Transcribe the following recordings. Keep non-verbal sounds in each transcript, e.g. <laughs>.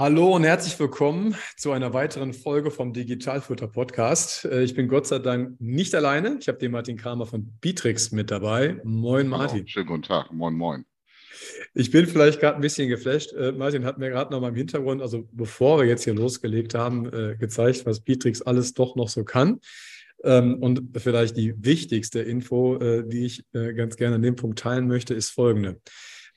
Hallo und herzlich willkommen zu einer weiteren Folge vom Digitalfutter Podcast. Äh, ich bin Gott sei Dank nicht alleine. Ich habe den Martin Kramer von Bitrix mit dabei. Moin Martin. Hallo, schönen guten Tag. Moin, moin. Ich bin vielleicht gerade ein bisschen geflasht. Äh, Martin hat mir gerade noch mal im Hintergrund, also bevor wir jetzt hier losgelegt haben, äh, gezeigt, was Bitrix alles doch noch so kann. Ähm, und vielleicht die wichtigste Info, die ich ganz gerne an dem Punkt teilen möchte, ist folgende.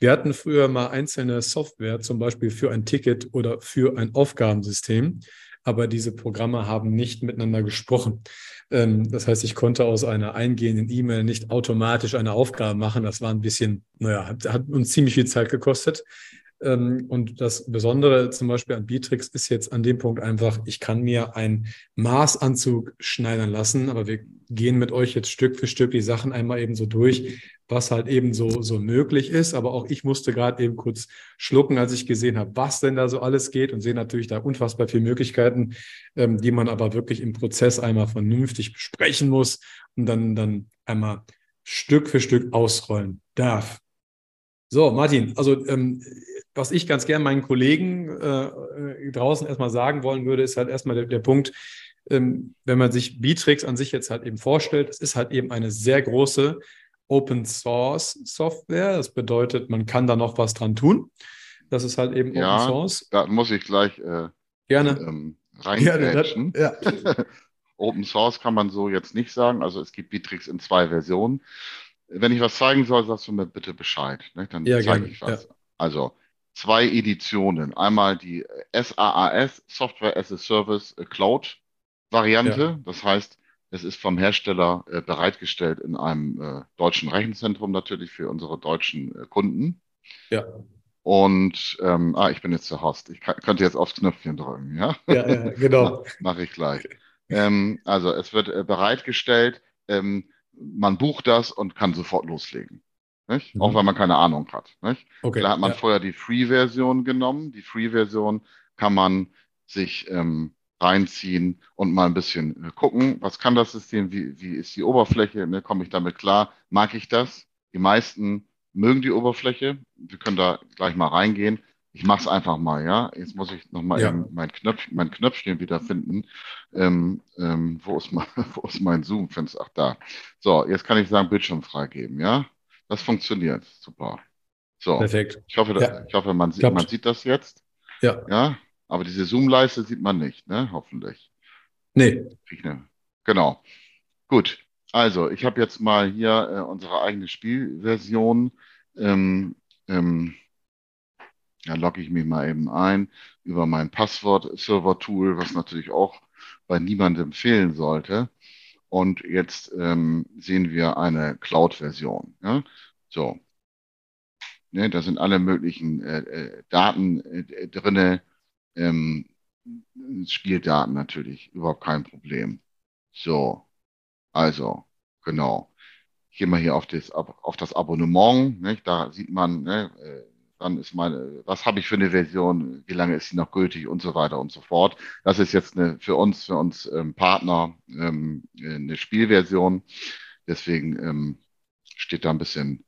Wir hatten früher mal einzelne Software, zum Beispiel für ein Ticket oder für ein Aufgabensystem, aber diese Programme haben nicht miteinander gesprochen. Ähm, das heißt, ich konnte aus einer eingehenden E-Mail nicht automatisch eine Aufgabe machen. Das war ein bisschen, naja, hat, hat uns ziemlich viel Zeit gekostet. Ähm, und das Besondere zum Beispiel an Bitrix ist jetzt an dem Punkt einfach, ich kann mir einen Maßanzug schneidern lassen, aber wir gehen mit euch jetzt Stück für Stück die Sachen einmal eben so durch, was halt eben so, so möglich ist. Aber auch ich musste gerade eben kurz schlucken, als ich gesehen habe, was denn da so alles geht und sehe natürlich da unfassbar viele Möglichkeiten, ähm, die man aber wirklich im Prozess einmal vernünftig besprechen muss und dann, dann einmal Stück für Stück ausrollen darf. So, Martin, also ähm, was ich ganz gern meinen Kollegen äh, äh draußen erstmal sagen wollen würde, ist halt erstmal der, der Punkt, ähm, wenn man sich Bitrix an sich jetzt halt eben vorstellt, es ist halt eben eine sehr große Open Source Software. Das bedeutet, man kann da noch was dran tun. Das ist halt eben ja, Open Source. Da muss ich gleich äh, gerne ähm, reingrätschen. Ja. <laughs> Open Source kann man so jetzt nicht sagen. Also es gibt Bitrix in zwei Versionen. Wenn ich was zeigen soll, sagst du mir bitte Bescheid. Ne? Dann ja, zeige ich was. Ja. Also zwei Editionen. Einmal die SaaS, Software as a Service Cloud Variante. Ja. Das heißt, es ist vom Hersteller äh, bereitgestellt in einem äh, deutschen Rechenzentrum natürlich für unsere deutschen äh, Kunden. Ja. Und ähm, ah, ich bin jetzt der Host. Ich kann, könnte jetzt aufs Knöpfchen drücken, ja? Ja, ja genau. <laughs> Mache ich gleich. Ähm, also es wird äh, bereitgestellt, ähm, man bucht das und kann sofort loslegen. Mhm. Auch wenn man keine Ahnung hat. Nicht? Okay, da hat man ja. vorher die Free-Version genommen. Die Free-Version kann man sich ähm, reinziehen und mal ein bisschen äh, gucken, was kann das System, wie, wie ist die Oberfläche, ne, komme ich damit klar, mag ich das? Die meisten mögen die Oberfläche. Wir können da gleich mal reingehen. Ich mache es einfach mal, ja. Jetzt muss ich nochmal ja. eben mein, Knöpf, mein Knöpfchen wiederfinden. Ähm, ähm, wo, ist mein, <laughs> wo ist mein Zoom-Fenster? Ach, da. So, jetzt kann ich sagen, Bildschirm freigeben, ja. Das funktioniert. Super. So. Perfekt. Ich hoffe, ja. ich hoffe man, sieht, man sieht das jetzt. Ja. Ja. Aber diese Zoom-Leiste sieht man nicht, ne? Hoffentlich. Nee. Genau. Gut. Also, ich habe jetzt mal hier äh, unsere eigene Spielversion. Ähm, ähm, da logge ich mich mal eben ein über mein Passwort-Server-Tool, was natürlich auch bei niemandem fehlen sollte. Und jetzt ähm, sehen wir eine Cloud-Version. Ja? So. Ne, da sind alle möglichen äh, äh Daten äh, drinne ähm, Spieldaten natürlich, überhaupt kein Problem. So, also, genau. Ich gehe mal hier auf das, auf das Abonnement, nicht? da sieht man, ne, äh, dann ist meine, was habe ich für eine Version, wie lange ist sie noch gültig und so weiter und so fort. Das ist jetzt eine, für uns, für uns ähm, Partner ähm, eine Spielversion. Deswegen ähm, steht da ein bisschen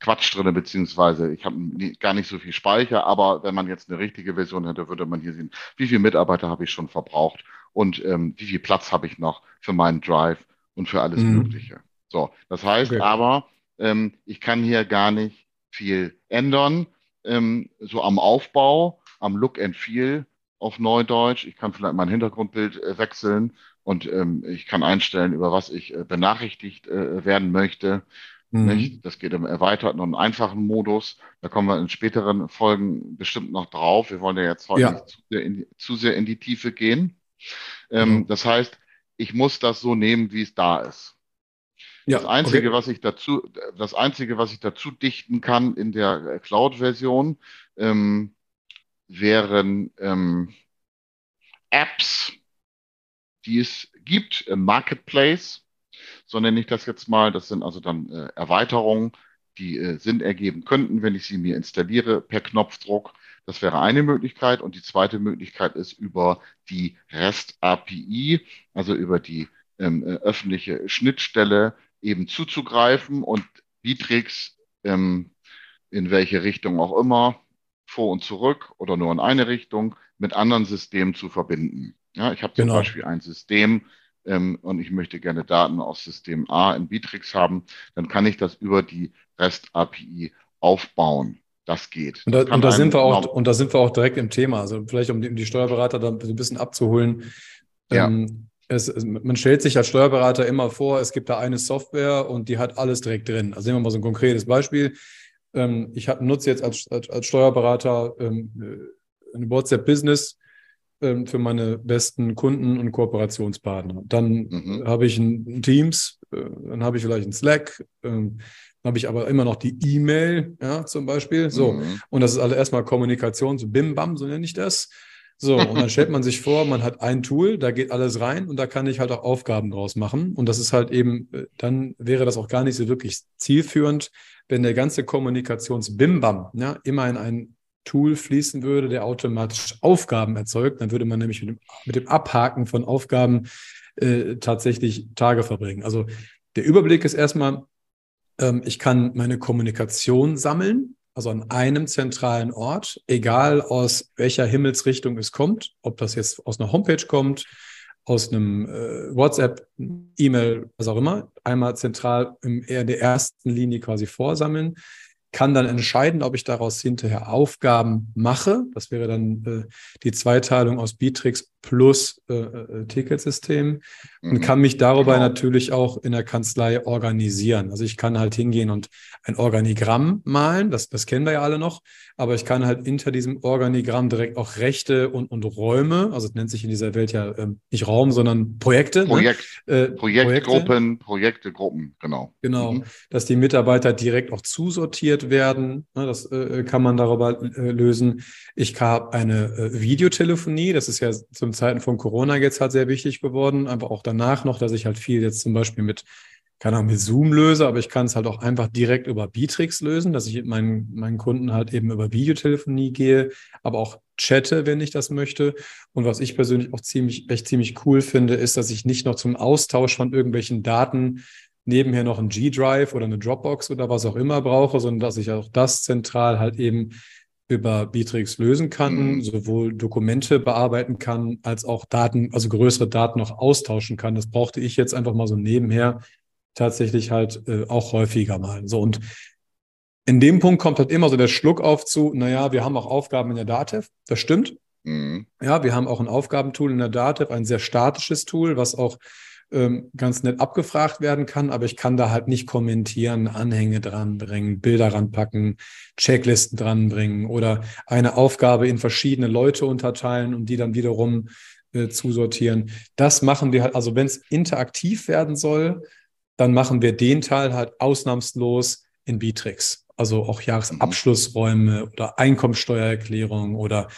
Quatsch drin, beziehungsweise ich habe gar nicht so viel Speicher, aber wenn man jetzt eine richtige Version hätte, würde man hier sehen, wie viele Mitarbeiter habe ich schon verbraucht und ähm, wie viel Platz habe ich noch für meinen Drive und für alles mhm. Mögliche. So, das heißt okay. aber, ähm, ich kann hier gar nicht viel ändern, ähm, so am Aufbau, am Look and Feel auf Neudeutsch. Ich kann vielleicht mein Hintergrundbild äh, wechseln und ähm, ich kann einstellen, über was ich äh, benachrichtigt äh, werden möchte. Mhm. Das geht im erweiterten und einfachen Modus. Da kommen wir in späteren Folgen bestimmt noch drauf. Wir wollen ja jetzt heute ja. nicht zu sehr, die, zu sehr, in die, Tiefe gehen. Ähm, mhm. Das heißt, ich muss das so nehmen, wie es da ist. Ja, das Einzige, okay. was ich dazu, das Einzige, was ich dazu dichten kann in der Cloud-Version, ähm, wären ähm, Apps, die es gibt im Marketplace. So nenne ich das jetzt mal. Das sind also dann äh, Erweiterungen, die äh, Sinn ergeben könnten, wenn ich sie mir installiere per Knopfdruck. Das wäre eine Möglichkeit. Und die zweite Möglichkeit ist über die REST API, also über die ähm, äh, öffentliche Schnittstelle eben zuzugreifen und Bitrix ähm, in welche Richtung auch immer, vor und zurück oder nur in eine Richtung, mit anderen Systemen zu verbinden. Ja, ich habe zum genau. Beispiel ein System ähm, und ich möchte gerne Daten aus System A in Bitrix haben, dann kann ich das über die REST-API aufbauen. Das geht. Und da, und da sind wir auch, und da sind wir auch direkt im Thema. Also vielleicht, um die, um die Steuerberater da ein bisschen abzuholen. Ja. Ähm, es, man stellt sich als Steuerberater immer vor, es gibt da eine Software und die hat alles direkt drin. Also nehmen wir mal so ein konkretes Beispiel. Ähm, ich hab, nutze jetzt als, als, als Steuerberater ähm, äh, ein WhatsApp Business ähm, für meine besten Kunden und Kooperationspartner. Dann mhm. habe ich ein, Teams, äh, dann habe ich vielleicht ein Slack, ähm, habe ich aber immer noch die E-Mail, ja, zum Beispiel. So. Mhm. Und das ist alle erstmal Kommunikation, so Bim Bam, so nenne ich das. So, und dann stellt man sich vor, man hat ein Tool, da geht alles rein und da kann ich halt auch Aufgaben draus machen. Und das ist halt eben, äh, dann wäre das auch gar nicht so wirklich zielführend, wenn der ganze Kommunikations-Bimbam ja, immer in ein Tool fließen würde, der automatisch Aufgaben erzeugt, dann würde man nämlich mit dem, mit dem Abhaken von Aufgaben äh, tatsächlich Tage verbringen. Also der Überblick ist erstmal, ähm, ich kann meine Kommunikation sammeln, also an einem zentralen Ort, egal aus welcher Himmelsrichtung es kommt, ob das jetzt aus einer Homepage kommt, aus einem äh, WhatsApp, E-Mail, was auch immer, einmal zentral in der ersten Linie quasi vorsammeln kann dann entscheiden, ob ich daraus hinterher Aufgaben mache. Das wäre dann äh, die Zweiteilung aus Bitrix plus äh, äh, Ticketsystem und mhm. kann mich darüber genau. natürlich auch in der Kanzlei organisieren. Also ich kann halt hingehen und ein Organigramm malen, das, das kennen wir ja alle noch, aber ich kann halt hinter diesem Organigramm direkt auch Rechte und, und Räume, also es nennt sich in dieser Welt ja ähm, nicht Raum, sondern Projekte. Ne? Projekt, ne? äh, Projektgruppen, Projekte, Gruppen, genau. Genau, mhm. dass die Mitarbeiter direkt auch zusortiert werden, ne? das äh, kann man darüber äh, lösen. Ich habe eine äh, Videotelefonie, das ist ja zum Zeiten von Corona jetzt halt sehr wichtig geworden, aber auch danach noch, dass ich halt viel jetzt zum Beispiel mit keine Ahnung, mit Zoom löse, aber ich kann es halt auch einfach direkt über Bitrix lösen, dass ich meinen, meinen Kunden halt eben über Videotelefonie gehe, aber auch chatte, wenn ich das möchte. Und was ich persönlich auch ziemlich, echt ziemlich cool finde, ist, dass ich nicht noch zum Austausch von irgendwelchen Daten nebenher noch ein G-Drive oder eine Dropbox oder was auch immer brauche, sondern dass ich auch das zentral halt eben über Bitrix lösen kann, mhm. sowohl Dokumente bearbeiten kann, als auch Daten, also größere Daten noch austauschen kann. Das brauchte ich jetzt einfach mal so nebenher tatsächlich halt äh, auch häufiger mal. So und in dem Punkt kommt halt immer so der Schluck auf zu, naja, wir haben auch Aufgaben in der Datev, das stimmt. Mhm. Ja, wir haben auch ein Aufgabentool in der Datev, ein sehr statisches Tool, was auch ähm, ganz nett abgefragt werden kann, aber ich kann da halt nicht kommentieren, Anhänge dranbringen, Bilder ranpacken, Checklisten dranbringen oder eine Aufgabe in verschiedene Leute unterteilen und die dann wiederum äh, zusortieren. Das machen wir halt, also wenn es interaktiv werden soll, dann machen wir den Teil halt ausnahmslos in Bitrix. Also auch Jahresabschlussräume oder Einkommensteuererklärung oder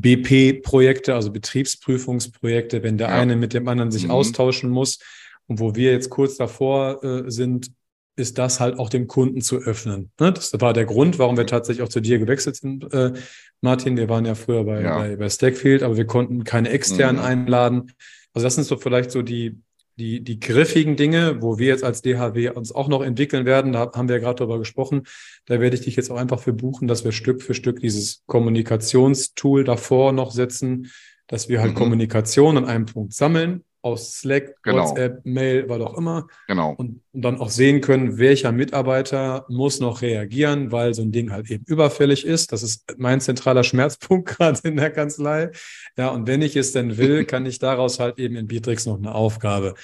BP-Projekte, also Betriebsprüfungsprojekte, wenn der ja. eine mit dem anderen sich mhm. austauschen muss. Und wo wir jetzt kurz davor äh, sind, ist das halt auch dem Kunden zu öffnen. Ne? Das war der Grund, warum wir tatsächlich auch zu dir gewechselt sind, äh, Martin. Wir waren ja früher bei, ja. bei, bei Stackfield, aber wir konnten keine externen mhm. einladen. Also das sind so vielleicht so die, die, die griffigen Dinge, wo wir jetzt als DHW uns auch noch entwickeln werden, da haben wir ja gerade drüber gesprochen, da werde ich dich jetzt auch einfach für buchen, dass wir Stück für Stück dieses Kommunikationstool davor noch setzen, dass wir halt mhm. Kommunikation an einem Punkt sammeln, aus Slack, genau. WhatsApp, Mail, was auch immer. Genau. Und, und, dann auch sehen können, welcher Mitarbeiter muss noch reagieren, weil so ein Ding halt eben überfällig ist. Das ist mein zentraler Schmerzpunkt <laughs> gerade in der Kanzlei. Ja, und wenn ich es denn will, <laughs> kann ich daraus halt eben in Bitrix noch eine Aufgabe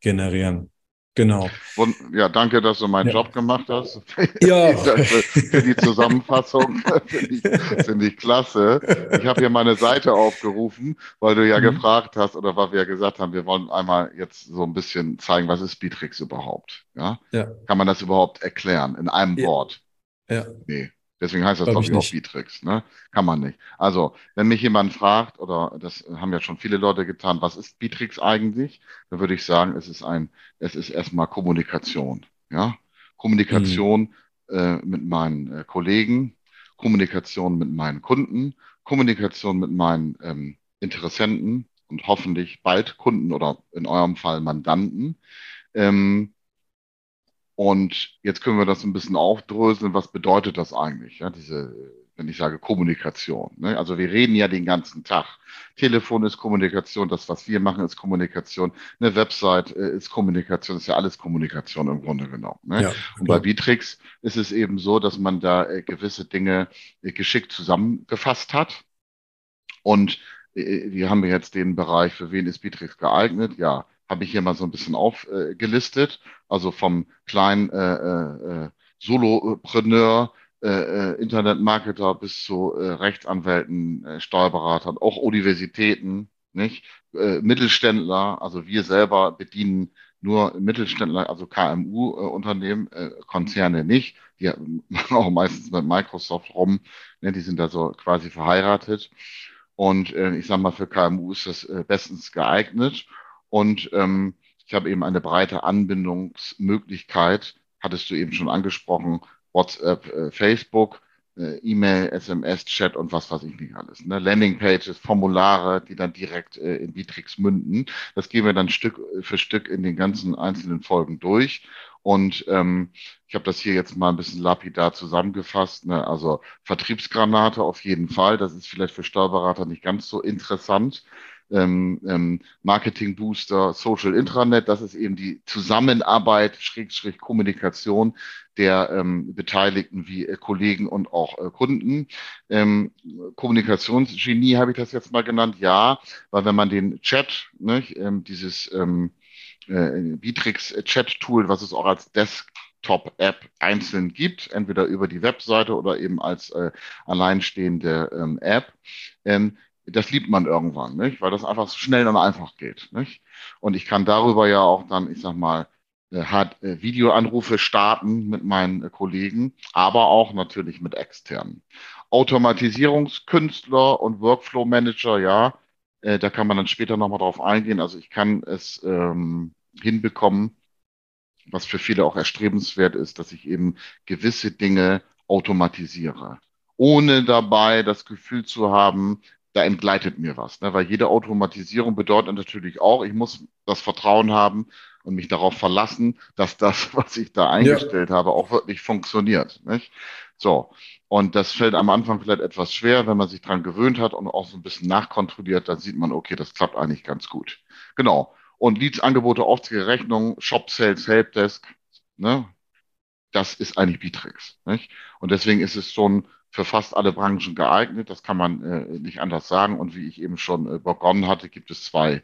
generieren. Genau. Und, ja, danke, dass du meinen ja. Job gemacht hast. Ja. <laughs> für die Zusammenfassung <laughs> finde ich, find ich klasse. Ich habe hier meine Seite aufgerufen, weil du ja mhm. gefragt hast oder weil wir ja gesagt haben, wir wollen einmal jetzt so ein bisschen zeigen, was ist Bitrix überhaupt? Ja? ja. Kann man das überhaupt erklären in einem ja. Wort? Ja. Nee. Deswegen heißt das, Glaub glaube ich auch nicht. Bitrix. Ne? Kann man nicht. Also, wenn mich jemand fragt, oder das haben ja schon viele Leute getan, was ist Bitrix eigentlich? Dann würde ich sagen, es ist ein, es ist erstmal Kommunikation. Ja? Kommunikation äh, mit meinen äh, Kollegen, Kommunikation mit meinen Kunden, Kommunikation mit meinen ähm, Interessenten und hoffentlich bald Kunden oder in eurem Fall Mandanten. Ähm, und jetzt können wir das ein bisschen aufdröseln. Was bedeutet das eigentlich? Ja, diese, wenn ich sage Kommunikation. Ne? Also wir reden ja den ganzen Tag. Telefon ist Kommunikation, das, was wir machen, ist Kommunikation. Eine Website äh, ist Kommunikation, ist ja alles Kommunikation im Grunde genommen. Ne? Ja, Und bei. Bitrix ist es eben so, dass man da äh, gewisse Dinge äh, geschickt zusammengefasst hat. Und äh, wir haben jetzt den Bereich, für wen ist Bitrix geeignet? Ja, habe ich hier mal so ein bisschen aufgelistet. Also vom kleinen äh, äh, äh, Solopreneur, äh, äh, Internetmarketer bis zu äh, Rechtsanwälten, äh, Steuerberatern, auch Universitäten, nicht? Äh, Mittelständler, also wir selber bedienen nur Mittelständler, also KMU-Unternehmen, äh, Konzerne nicht. Die machen auch meistens mit Microsoft rum. Ne? Die sind da so quasi verheiratet. Und äh, ich sage mal, für KMU ist das äh, bestens geeignet. Und ähm, ich habe eben eine breite Anbindungsmöglichkeit, hattest du eben schon angesprochen, WhatsApp, äh, Facebook, äh, E-Mail, SMS, Chat und was weiß ich nicht alles. Ne? Landingpages, Formulare, die dann direkt äh, in Bitrix münden. Das gehen wir dann Stück für Stück in den ganzen einzelnen Folgen durch. Und ähm, ich habe das hier jetzt mal ein bisschen lapidar zusammengefasst. Ne? Also Vertriebsgranate auf jeden Fall. Das ist vielleicht für Steuerberater nicht ganz so interessant. Ähm, ähm, Marketing Booster, Social Intranet, das ist eben die Zusammenarbeit, Schrägstrich Kommunikation der ähm, Beteiligten wie äh, Kollegen und auch äh, Kunden. Ähm, Kommunikationsgenie habe ich das jetzt mal genannt, ja, weil wenn man den Chat, ne, ähm, dieses ähm, äh, Bitrix Chat Tool, was es auch als Desktop-App einzeln gibt, entweder über die Webseite oder eben als äh, alleinstehende ähm, App, ähm, das liebt man irgendwann, nicht? weil das einfach so schnell und einfach geht. Nicht? Und ich kann darüber ja auch dann, ich sag mal, äh, hat äh, Videoanrufe starten mit meinen äh, Kollegen, aber auch natürlich mit externen. Automatisierungskünstler und Workflow Manager, ja, äh, da kann man dann später nochmal drauf eingehen. Also ich kann es ähm, hinbekommen, was für viele auch erstrebenswert ist, dass ich eben gewisse Dinge automatisiere, ohne dabei das Gefühl zu haben, da entgleitet mir was. Ne? Weil jede Automatisierung bedeutet natürlich auch, ich muss das Vertrauen haben und mich darauf verlassen, dass das, <laughs> was ich da eingestellt ja. habe, auch wirklich funktioniert. Nicht? So. Und das fällt am Anfang vielleicht etwas schwer, wenn man sich dran gewöhnt hat und auch so ein bisschen nachkontrolliert, dann sieht man, okay, das klappt eigentlich ganz gut. Genau. Und Leads, Angebote, Aufträge, Rechnungen, Shop Sales, Helpdesk, ne? Das ist eigentlich Bitrix. Nicht? Und deswegen ist es schon für fast alle Branchen geeignet. Das kann man äh, nicht anders sagen. Und wie ich eben schon äh, begonnen hatte, gibt es zwei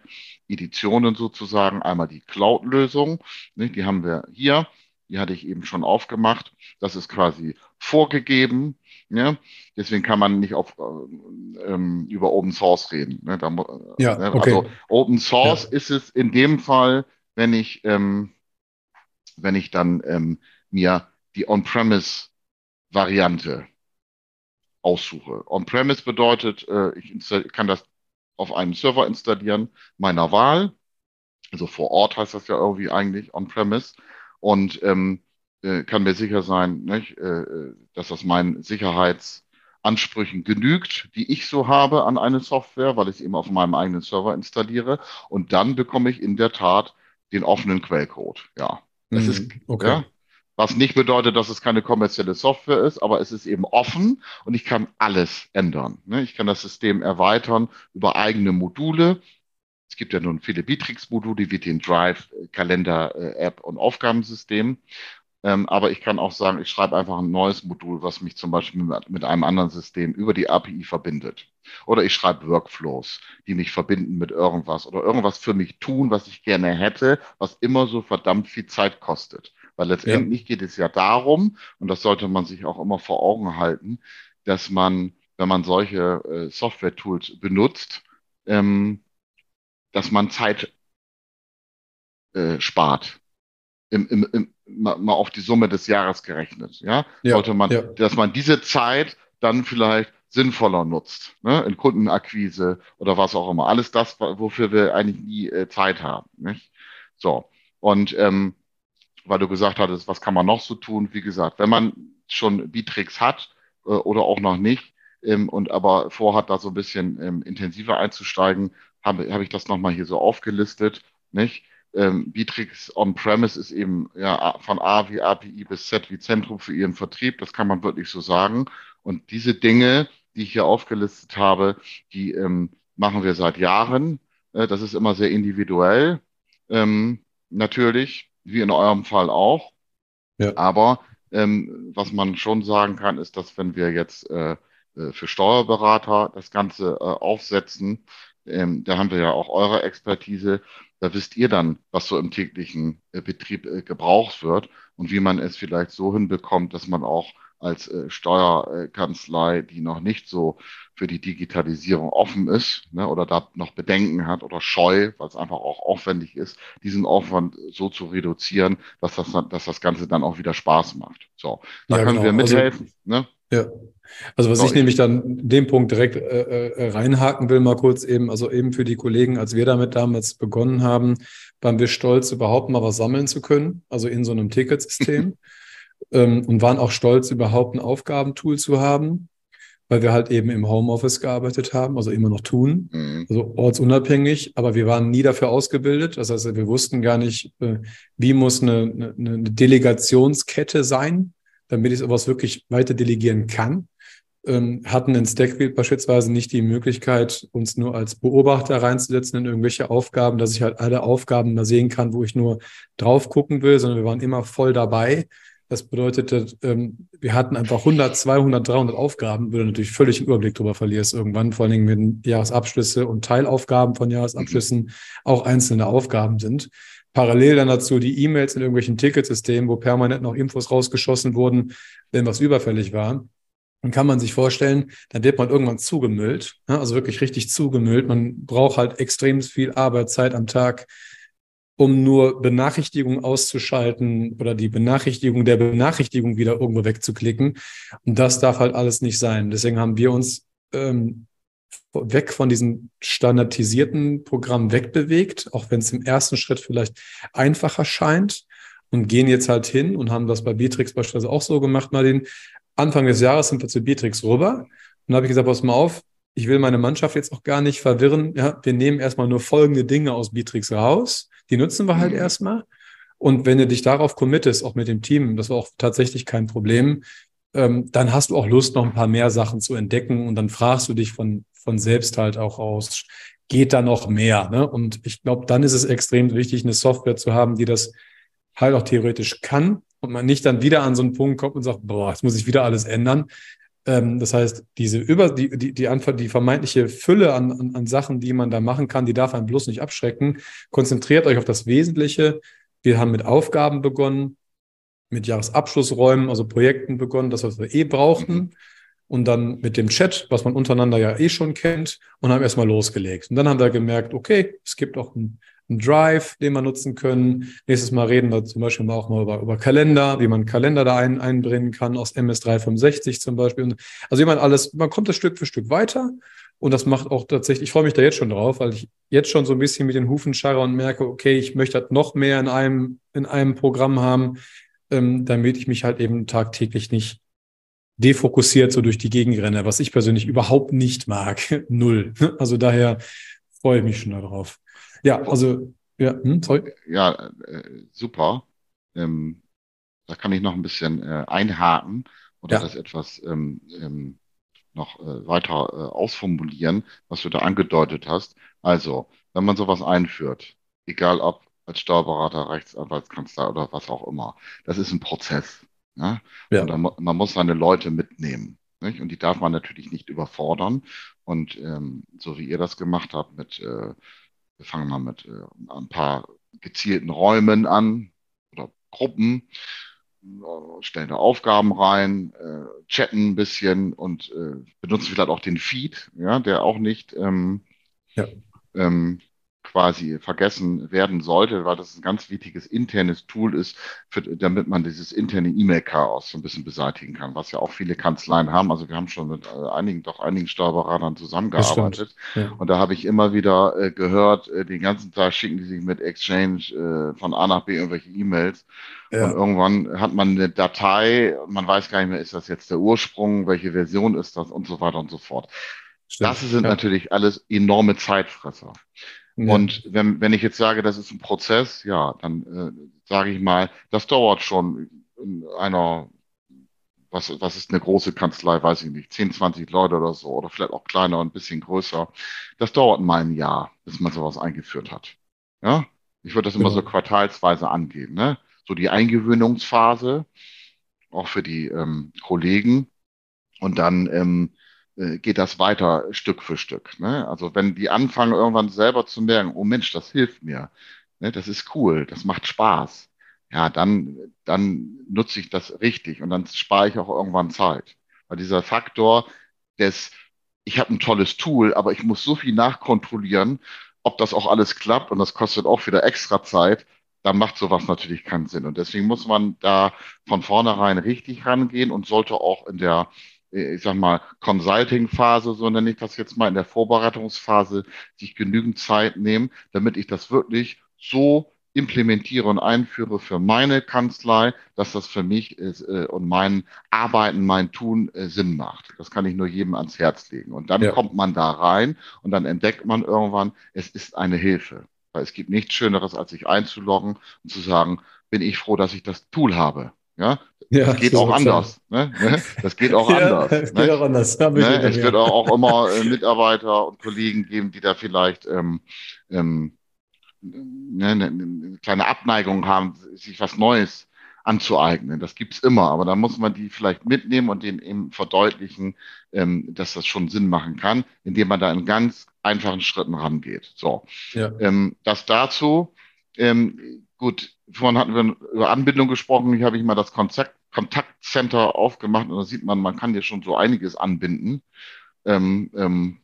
Editionen sozusagen. Einmal die Cloud-Lösung, die haben wir hier. Die hatte ich eben schon aufgemacht. Das ist quasi vorgegeben. Ja? Deswegen kann man nicht auf, ähm, über Open Source reden. Ne? Da, ja, ne? okay. Also Open Source Ja. ist es in dem Fall, wenn ich, ähm, wenn ich dann ähm, mir die On-Premise-Variante aussuche. On-Premise bedeutet, äh, ich kann das auf einem Server installieren, meiner Wahl. Also vor Ort heißt das ja irgendwie eigentlich On-Premise. Und ähm, äh, kann mir sicher sein, nicht, äh, dass das meinen Sicherheitsansprüchen genügt, die ich so habe an eine Software, weil ich es eben auf meinem eigenen Server installiere. Und dann bekomme ich in der Tat den offenen Quellcode. Ja, das Mhm. ist, Okay. ja, was nicht bedeutet, dass es keine kommerzielle Software ist, aber es ist eben offen und ich kann alles ändern. Ne? Ich kann das System erweitern über eigene Module. Es gibt ja nun viele Bitrix-Module wie den Drive, äh, Kalender, äh, und Aufgabensystem. Ähm, aber ich kann auch sagen, ich schreibe einfach ein neues Modul, was mich zum Beispiel mit einem anderen System über die API verbindet. Oder ich schreibe Workflows, die mich verbinden mit irgendwas oder irgendwas für mich tun, was ich gerne hätte, was immer so verdammt viel Zeit kostet. Weil letztendlich geht es ja darum, und das sollte man sich auch immer vor Augen halten, dass man, wenn man solche äh, Software-Tools benutzt, ähm, dass man Zeit äh, spart. Im, im, im, mal, mal auf die Summe des Jahres gerechnet. Ja, Ja, sollte man, ja. dass man diese Zeit dann vielleicht sinnvoller nutzt, ne? in Kundenakquise oder was auch immer. Alles das, wofür wir eigentlich nie äh, Zeit haben. Nicht? So. Und ähm, weil du gesagt hattest, was kann man noch so tun? Wie gesagt, wenn man schon Bitrix hat äh, oder auch noch nicht ähm, und aber vorhat, da so ein bisschen ähm, intensiver einzusteigen, habe hab ich das nochmal hier so aufgelistet. Nicht? Ähm, Bitrix On-Premise ist eben ja, von A wie API bis Z wie Zentrum für ihren Vertrieb. Das kann man wirklich so sagen. Und diese Dinge, die ich hier aufgelistet habe, die ähm, machen wir seit Jahren. Äh, das ist immer sehr individuell. Ähm, natürlich, wie in eurem Fall auch. Ja. Aber ähm, was man schon sagen kann, ist, dass wenn wir jetzt äh, äh, für Steuerberater das Ganze äh, aufsetzen, ähm, da haben wir ja auch eure Expertise, da wisst ihr dann, was so im täglichen äh, Betrieb äh, gebraucht wird und wie man es vielleicht so hinbekommt, dass man auch als äh, Steuerkanzlei, die noch nicht so für die Digitalisierung offen ist ne, oder da noch Bedenken hat oder scheu, weil es einfach auch aufwendig ist, diesen Aufwand so zu reduzieren, dass das, dass das Ganze dann auch wieder Spaß macht. So, da Ja, können genau. wir Also- mithelfen. ne? Ja. Also was So, ich ich- nämlich dann dem Punkt direkt äh, äh, reinhaken will, mal kurz eben, also eben für die Kollegen, als wir damit damals begonnen haben, waren wir stolz, überhaupt mal was sammeln zu können, also in so einem Ticketsystem. <laughs> ähm, und waren auch stolz, überhaupt ein Aufgabentool zu haben, weil wir halt eben im Homeoffice gearbeitet haben, also immer noch tun. Mhm. also ortsunabhängig, aber wir waren nie dafür ausgebildet. Das heißt, wir wussten gar nicht, äh, wie muss eine, eine, eine Delegationskette sein, damit ich sowas wirklich weiter delegieren kann. Ähm, hatten in Stackfield beispielsweise nicht die Möglichkeit, uns nur als Beobachter reinzusetzen in irgendwelche Aufgaben, dass ich halt alle Aufgaben mal sehen kann, wo ich nur drauf gucken will, sondern wir waren immer voll dabei. Das bedeutete, ähm, wir hatten einfach 100, 200, 300 Aufgaben, du natürlich völlig den Überblick drüber verlierst irgendwann, vor allen Dingen wenn Jahresabschlüsse und Teilaufgaben von Jahresabschlüssen auch einzelne Aufgaben sind. Parallel dann dazu die E-Mails in irgendwelchen Ticketsystemen, wo permanent noch Infos rausgeschossen wurden, wenn was überfällig war. Dann kann man sich vorstellen, dann wird man irgendwann zugemüllt, ne? also wirklich richtig zugemüllt. Man braucht halt extrem viel Arbeitszeit am Tag, um nur Benachrichtigungen auszuschalten oder die Benachrichtigung der Benachrichtigung wieder irgendwo wegzuklicken. Und das darf halt alles nicht sein. Deswegen haben wir uns ähm, weg von diesem standardisierten Programm wegbewegt, auch wenn es im ersten Schritt vielleicht einfacher scheint und gehen jetzt halt hin und haben das bei Bitrix beispielsweise auch so gemacht, Martin. Anfang des Jahres sind wir zu Bitrix rüber und habe ich gesagt, pass mal auf, ich will meine Mannschaft jetzt auch gar nicht verwirren. Ja, wir nehmen erstmal nur folgende Dinge aus Bitrix raus. Die nutzen wir halt Mhm. erstmal. Und wenn du dich darauf committest, auch mit dem Team, das war auch tatsächlich kein Problem, ähm, dann hast du auch Lust, noch ein paar mehr Sachen zu entdecken und dann fragst du dich von, von selbst halt auch aus, geht da noch mehr? Ne? Und ich glaube, dann ist es extrem wichtig, eine Software zu haben, die das halt auch theoretisch kann und man nicht dann wieder an so einen Punkt kommt und sagt, boah, jetzt muss ich wieder alles ändern. Ähm, das heißt, diese über die, die, die, Anf- die vermeintliche Fülle an, an, an Sachen, die man da machen kann, die darf einen bloß nicht abschrecken. Konzentriert euch auf das Wesentliche. Wir haben mit Aufgaben begonnen, mit Jahresabschlussräumen, also Projekten begonnen, das, was wir eh brauchten. Und dann mit dem Chat, was man untereinander ja eh schon kennt, und haben erstmal losgelegt. Und dann haben wir gemerkt, okay, es gibt auch einen, einen Drive, den wir nutzen können. Nächstes Mal reden wir zum Beispiel auch mal über, über Kalender, wie man Kalender da ein, einbringen kann, aus MS365 zum Beispiel. Also wie man alles, man kommt das Stück für Stück weiter. Und das macht auch tatsächlich, ich freue mich da jetzt schon drauf, weil ich jetzt schon so ein bisschen mit den Hufen scharre und merke, okay, ich möchte halt noch mehr in einem, in einem Programm haben, ähm, damit ich mich halt eben tagtäglich nicht defokussiert so durch die Gegend renne, was ich persönlich überhaupt nicht mag. <laughs> Null. Also daher freue ich mich schon darauf. Ja, also, ja, hm, sorry. Ja, äh, super. Ähm, da kann ich noch ein bisschen äh, einhaken oder Ja. das etwas ähm, ähm, noch äh, weiter äh, ausformulieren, was du da angedeutet hast. Also, wenn man sowas einführt, egal ob als Steuerberater, Rechtsanwaltskanzler oder was auch immer, das ist ein Prozess. Ne? Ja. Und da, mu- man muss seine Leute mitnehmen. Nicht? Und die darf man natürlich nicht überfordern. Und ähm, so wie ihr das gemacht habt mit, äh, wir fangen mal mit äh, ein paar gezielten Räumen an oder Gruppen, äh, stellen da Aufgaben rein, äh, chatten ein bisschen und äh, benutzen vielleicht auch den Feed, ja, der auch nicht ähm, Ja. ähm, quasi vergessen werden sollte, weil das ein ganz wichtiges internes Tool ist, für, damit man dieses interne E-Mail-Chaos so ein bisschen beseitigen kann, was ja auch viele Kanzleien haben. Also wir haben schon mit äh, einigen, doch einigen Steuerberatern zusammengearbeitet. Ja. Und da habe ich immer wieder äh, gehört, äh, den ganzen Tag schicken die sich mit Exchange äh, von A nach B irgendwelche E-Mails. Ja. Und irgendwann hat man eine Datei, man weiß gar nicht mehr, ist das jetzt der Ursprung, welche Version ist das und so weiter und so fort. Stimmt. Das sind ja. natürlich alles enorme Zeitfresser. Ja. Und wenn, wenn ich jetzt sage, das ist ein Prozess, ja, dann äh, sage ich mal, das dauert schon in einer, was, was ist eine große Kanzlei, weiß ich nicht, 10, 20 Leute oder so, oder vielleicht auch kleiner und ein bisschen größer. Das dauert mal ein Jahr, bis man sowas eingeführt hat. Ja, ich würde das immer so quartalsweise angehen, ne? So die Eingewöhnungsphase, auch für die ähm, Kollegen. Und dann ähm, äh, geht das weiter Stück für Stück. Ne? Also wenn die anfangen irgendwann selber zu merken, oh Mensch, das hilft mir, ne? das ist cool, das macht Spaß, ja, dann, dann nutze ich das richtig und dann spare ich auch irgendwann Zeit. Weil dieser Faktor des, ich habe ein tolles Tool, aber ich muss so viel nachkontrollieren, ob das auch alles klappt und das kostet auch wieder extra Zeit, dann macht sowas natürlich keinen Sinn. Und deswegen muss man da von vornherein richtig rangehen und sollte auch in der äh, ich sag mal, Consulting-Phase, so nenne ich das jetzt mal, in der Vorbereitungsphase, sich genügend Zeit nehmen, damit ich das wirklich so implementiere und einführe für meine Kanzlei, dass das für mich ist, äh, und mein Arbeiten, mein Tun äh, Sinn macht. Das kann ich nur jedem ans Herz legen. Und dann ja. kommt man da rein und dann entdeckt man irgendwann, es ist eine Hilfe. Weil es gibt nichts Schöneres, als sich einzuloggen und zu sagen, bin ich froh, dass ich das Tool habe. Ja, ja, das geht auch anders. Ne? ne? Das geht auch <laughs> ja, anders. Es ne? geht auch anders. Ne? Es wird auch, auch immer äh, Mitarbeiter und Kollegen geben, die da vielleicht ähm, ähm, ne, ne, eine kleine Abneigung haben, sich was Neues anzueignen. Das gibt's immer, aber da muss man die vielleicht mitnehmen und denen eben verdeutlichen, ähm, dass das schon Sinn machen kann, indem man da in ganz einfachen Schritten rangeht. So, ja. ähm, das dazu. Ähm, gut, vorhin hatten wir über Anbindung gesprochen. Hier habe ich mal das Konzept, Kontaktcenter aufgemacht und da sieht man, man kann hier schon so einiges anbinden. Ähm, ähm,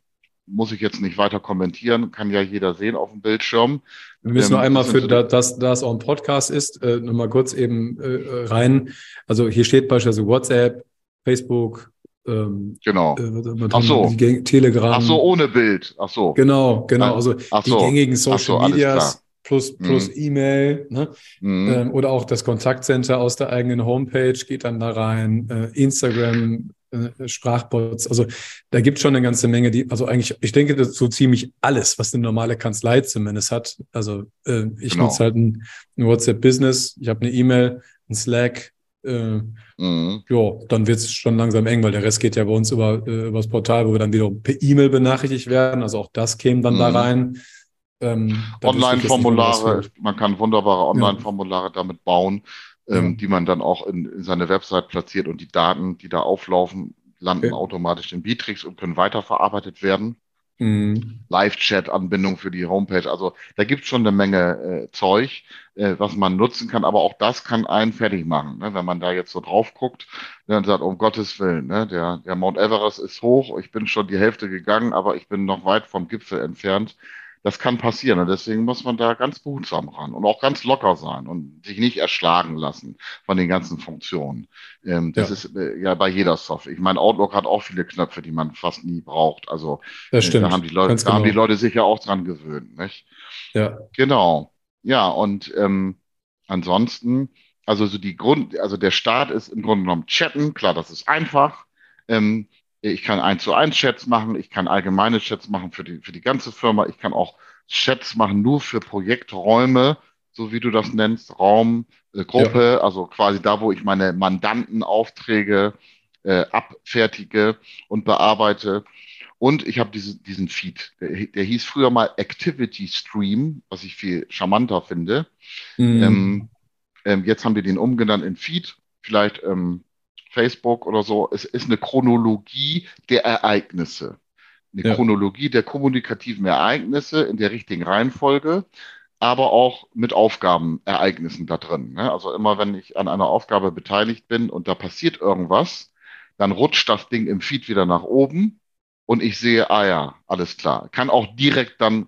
muss ich jetzt nicht weiter kommentieren, kann ja jeder sehen auf dem Bildschirm. Wir müssen ähm, nur einmal für, so dass das auch ein Podcast ist, äh, nochmal kurz eben äh, rein. Also hier steht beispielsweise WhatsApp, Facebook, ähm, genau. Äh, Ach so. Telegram. Ach so, ohne Bild. Ach so. Genau, genau. Also so. die gängigen Social so, Medias plus, plus mhm. E-Mail ne? Mhm. Ähm, oder auch das Kontaktcenter aus der eigenen Homepage geht dann da rein, äh, Instagram, äh, Sprachbots. Also da gibt es schon eine ganze Menge, die, also eigentlich, ich denke, das so ziemlich alles, was eine normale Kanzlei zumindest hat. Also äh, ich genau. nutze halt ein, ein WhatsApp Business, ich habe eine E-Mail, ein Slack, äh, mhm. ja, dann wird es schon langsam eng, weil der Rest geht ja bei uns über, äh, über das Portal, wo wir dann wieder per E-Mail benachrichtigt werden. Also auch das käme dann mhm. da rein. Ähm, Online-Formulare, man kann wunderbare Online-Formulare ja. damit bauen, ähm, ja. die man dann auch in, in, seine Website platziert und die Daten, die da auflaufen, landen okay. automatisch in Bitrix und können weiterverarbeitet werden. Mhm. Live-Chat-Anbindung für die Homepage. Also da gibt es schon eine Menge äh, Zeug, äh, was man nutzen kann, aber auch das kann einen fertig machen. Ne? Wenn man da jetzt so drauf guckt ne, und sagt, um Gottes Willen, ne? der, der Mount Everest ist hoch, ich bin schon die Hälfte gegangen, aber ich bin noch weit vom Gipfel entfernt. Das kann passieren und deswegen muss man da ganz behutsam ran und auch ganz locker sein und sich nicht erschlagen lassen von den ganzen Funktionen. Ähm, das ja. ist äh, ja bei jeder Software. Ich meine, Outlook hat auch viele Knöpfe, die man fast nie braucht. Also. Äh, da haben die Leute, da haben die genau. Leute sich ja auch dran gewöhnt. Nicht? Ja. Genau. Ja, und ähm, ansonsten, also so die Grund, also der Start ist im Grunde genommen chatten, klar, das ist einfach. Ähm, ich kann eins zu eins Chats machen, ich kann allgemeine Chats machen für die, für die ganze Firma, ich kann auch Chats machen nur für Projekträume, so wie du das nennst, Raum, äh, Gruppe, ja. also quasi da, wo ich meine Mandantenaufträge äh, abfertige und bearbeite. Und ich habe diese, diesen Feed, der, der, hieß früher mal Activity Stream, was ich viel charmanter finde. Mhm. Ähm, ähm, jetzt haben wir den umgenannt in Feed. Vielleicht ähm, Facebook oder so, es ist eine Chronologie der Ereignisse. Eine ja. Chronologie der kommunikativen Ereignisse in der richtigen Reihenfolge, aber auch mit Aufgabenereignissen da drin. Ne? Also immer, wenn ich an einer Aufgabe beteiligt bin und da passiert irgendwas, dann rutscht das Ding im Feed wieder nach oben und ich sehe, ah ja, alles klar. Kann auch direkt dann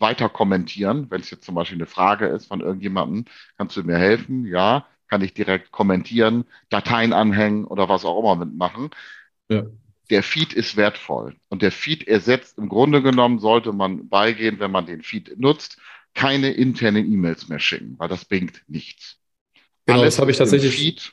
weiter kommentieren. Wenn es jetzt zum Beispiel eine Frage ist von irgendjemandem, kannst du mir helfen? Ja, kann ich direkt kommentieren, Dateien anhängen oder was auch immer mitmachen. Ja. Der Feed ist wertvoll und der Feed ersetzt, im Grunde genommen sollte man beigehen, wenn man den Feed nutzt, keine internen E-Mails mehr schicken, weil das bringt nichts. Genau, Alles das habe ich tatsächlich. Feed,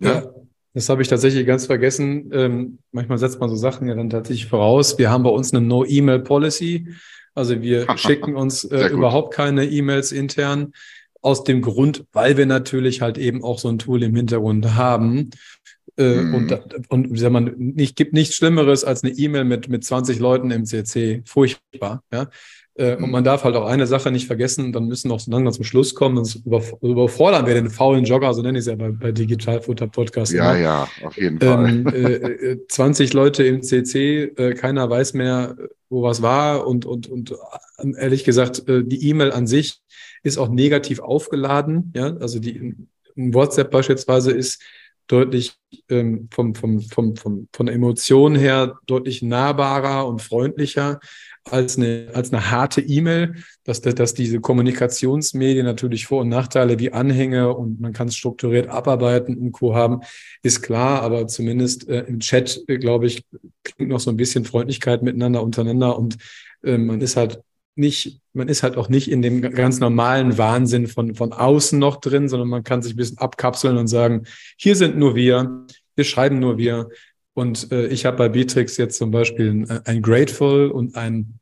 ja, ja. Das habe ich tatsächlich ganz vergessen. Ähm, manchmal setzt man so Sachen ja dann tatsächlich voraus. Wir haben bei uns eine No-E-Mail-Policy. Also wir <laughs> schicken uns äh, überhaupt keine E-Mails intern. Aus dem Grund, weil wir natürlich halt eben auch so ein Tool im Hintergrund haben. Äh, mhm. Und, und wie sagt man, nicht, gibt nichts Schlimmeres als eine E-Mail mit, mit 20 Leuten im CC. Furchtbar. Ja? Äh, und man darf halt auch eine Sache nicht vergessen, dann müssen noch so langsam zum Schluss kommen, sonst überfordern wir den faulen Jogger, so nenne ich es ja bei, bei Digitalfutter Podcast. Ja, immer. ja, auf jeden Fall. Ähm, äh, 20 äh, Leute im CC, keiner weiß mehr, wo was war und, und, und ehrlich gesagt, die E-Mail an sich ist auch negativ aufgeladen. Ja, also die WhatsApp beispielsweise ist deutlich ähm, vom, vom, vom, vom, von der Emotion her deutlich nahbarer und freundlicher als eine, als eine harte E-Mail, dass, dass diese Kommunikationsmedien natürlich Vor- und Nachteile wie Anhänge und man kann es strukturiert abarbeiten und Co. haben, ist klar, aber zumindest äh, im Chat, äh, glaube ich, klingt noch so ein bisschen Freundlichkeit miteinander untereinander und äh, man ist halt nicht, man ist halt auch nicht in dem ganz normalen Wahnsinn von, von außen noch drin, sondern man kann sich ein bisschen abkapseln und sagen, hier sind nur wir, wir schreiben nur wir, und äh, ich habe bei Bitrix jetzt zum Beispiel ein, ein Grateful und ein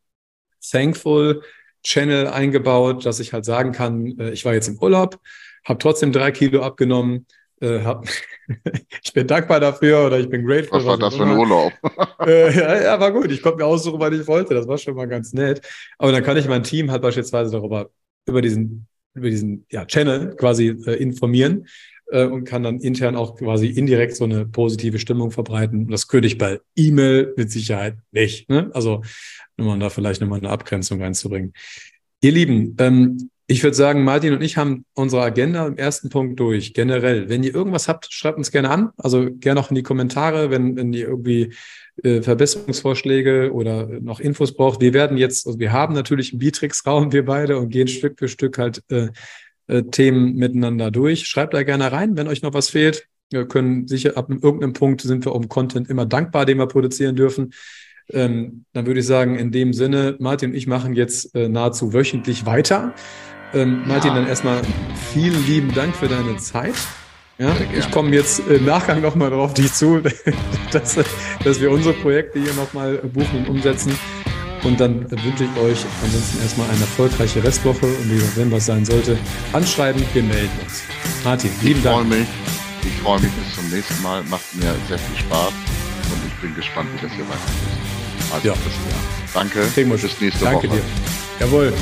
Thankful Channel eingebaut, dass ich halt sagen kann, äh, ich war jetzt im Urlaub, habe trotzdem drei Kilo abgenommen, äh, hab, <laughs> ich bin dankbar dafür oder ich bin grateful. Was war das für ein Urlaub? <laughs> äh, ja, ja, war gut. Ich konnte mir aussuchen, was ich wollte. Das war schon mal ganz nett. Aber dann kann ich mein Team halt beispielsweise darüber, über diesen, über diesen ja, Channel quasi äh, informieren äh, und kann dann intern auch quasi indirekt so eine positive Stimmung verbreiten. das könnte ich bei E-Mail mit Sicherheit nicht. Ne? Also nur um da vielleicht nochmal eine Abgrenzung reinzubringen. Ihr Lieben, ähm, ich würde sagen, Martin und ich haben unsere Agenda im ersten Punkt durch, generell. Wenn ihr irgendwas habt, schreibt uns gerne an. Also gerne auch in die Kommentare, wenn, wenn ihr irgendwie äh, Verbesserungsvorschläge oder noch Infos braucht. Wir werden jetzt, also wir haben natürlich einen Bitrix-Raum, wir beide, und gehen Stück für Stück halt äh, äh, Themen miteinander durch. Schreibt da gerne rein, wenn euch noch was fehlt. Wir können sicher ab irgendeinem Punkt sind wir um Content immer dankbar, den wir produzieren dürfen. Ähm, dann würde ich sagen, in dem Sinne, Martin und ich machen jetzt äh, nahezu wöchentlich weiter. Ähm, Martin, ja. dann erstmal vielen lieben Dank für deine Zeit. Ja, ich komme jetzt im Nachgang nochmal darauf dich zu, <laughs> dass, dass wir unsere Projekte hier nochmal buchen und umsetzen. Und dann wünsche ich euch ansonsten erstmal eine erfolgreiche Restwoche und wie gesagt, wenn was sein sollte, anschreiben, wir melden uns. Martin, lieben Dank. Ich freue mich. Ich freue mich bis zum nächsten Mal. Macht mir sehr viel Spaß und ich bin gespannt, wie das hier weitergeht. Also ja. Danke. Bis nächste Danke Woche. Danke dir. Jawohl.